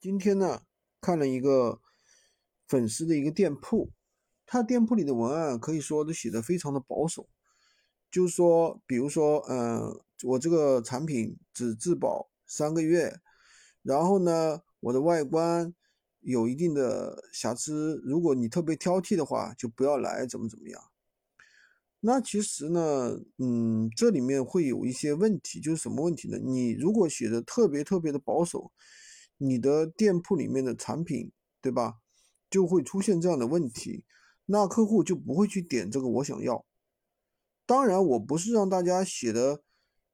今天呢，看了一个粉丝的一个店铺，他店铺里的文案可以说都写的非常的保守，就是说，比如说，嗯，我这个产品只质保三个月，然后呢，我的外观有一定的瑕疵，如果你特别挑剔的话，就不要来，怎么怎么样。那其实呢，嗯，这里面会有一些问题，就是什么问题呢？你如果写的特别特别的保守，你的店铺里面的产品，对吧，就会出现这样的问题，那客户就不会去点这个我想要。当然，我不是让大家写的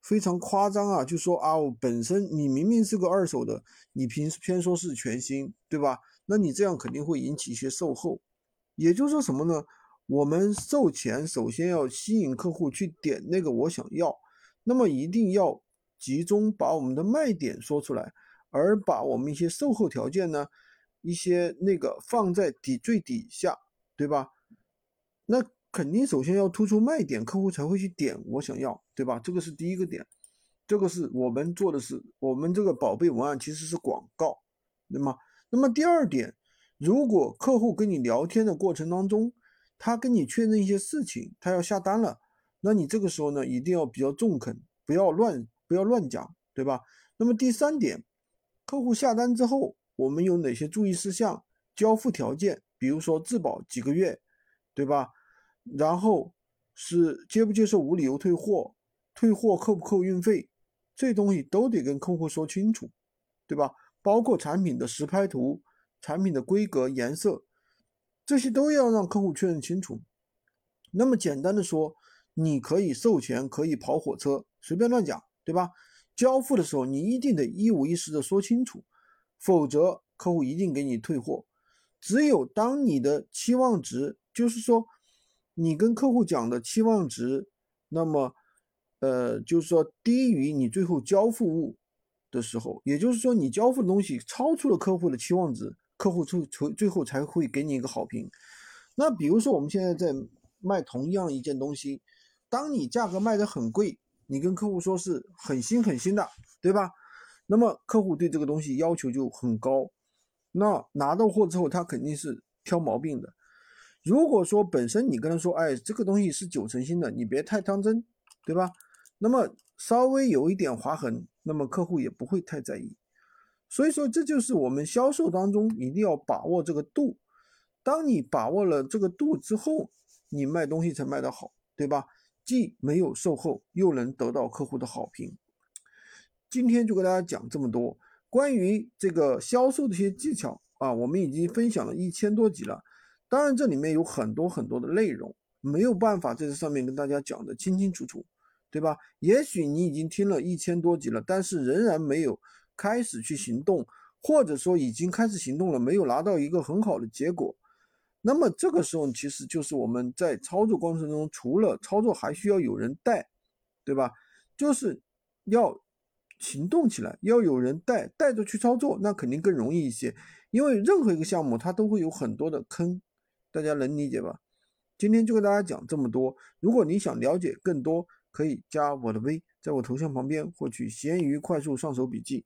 非常夸张啊，就说啊，我本身你明明是个二手的，你偏偏说是全新，对吧？那你这样肯定会引起一些售后。也就是说什么呢？我们售前首先要吸引客户去点那个我想要，那么一定要集中把我们的卖点说出来，而把我们一些售后条件呢，一些那个放在底最底下，对吧？那肯定首先要突出卖点，客户才会去点我想要，对吧？这个是第一个点，这个是我们做的是我们这个宝贝文案其实是广告，对吗？那么第二点，如果客户跟你聊天的过程当中，他跟你确认一些事情，他要下单了，那你这个时候呢，一定要比较中肯，不要乱不要乱讲，对吧？那么第三点，客户下单之后，我们有哪些注意事项？交付条件，比如说质保几个月，对吧？然后是接不接受无理由退货，退货扣不扣运费，这东西都得跟客户说清楚，对吧？包括产品的实拍图、产品的规格、颜色。这些都要让客户确认清楚。那么简单的说，你可以售前可以跑火车，随便乱讲，对吧？交付的时候你一定得一五一十的说清楚，否则客户一定给你退货。只有当你的期望值，就是说你跟客户讲的期望值，那么呃，就是说低于你最后交付物的时候，也就是说你交付的东西超出了客户的期望值。客户最最最后才会给你一个好评。那比如说我们现在在卖同样一件东西，当你价格卖的很贵，你跟客户说是很新很新的，对吧？那么客户对这个东西要求就很高。那拿到货之后，他肯定是挑毛病的。如果说本身你跟他说，哎，这个东西是九成新的，你别太当真，对吧？那么稍微有一点划痕，那么客户也不会太在意。所以说，这就是我们销售当中一定要把握这个度。当你把握了这个度之后，你卖东西才卖得好，对吧？既没有售后，又能得到客户的好评。今天就跟大家讲这么多关于这个销售的一些技巧啊，我们已经分享了一千多集了。当然，这里面有很多很多的内容，没有办法在这上面跟大家讲的清清楚楚，对吧？也许你已经听了一千多集了，但是仍然没有。开始去行动，或者说已经开始行动了，没有拿到一个很好的结果，那么这个时候其实就是我们在操作过程中，除了操作还需要有人带，对吧？就是要行动起来，要有人带，带着去操作，那肯定更容易一些。因为任何一个项目它都会有很多的坑，大家能理解吧？今天就跟大家讲这么多。如果你想了解更多，可以加我的微，在我头像旁边获取闲鱼快速上手笔记。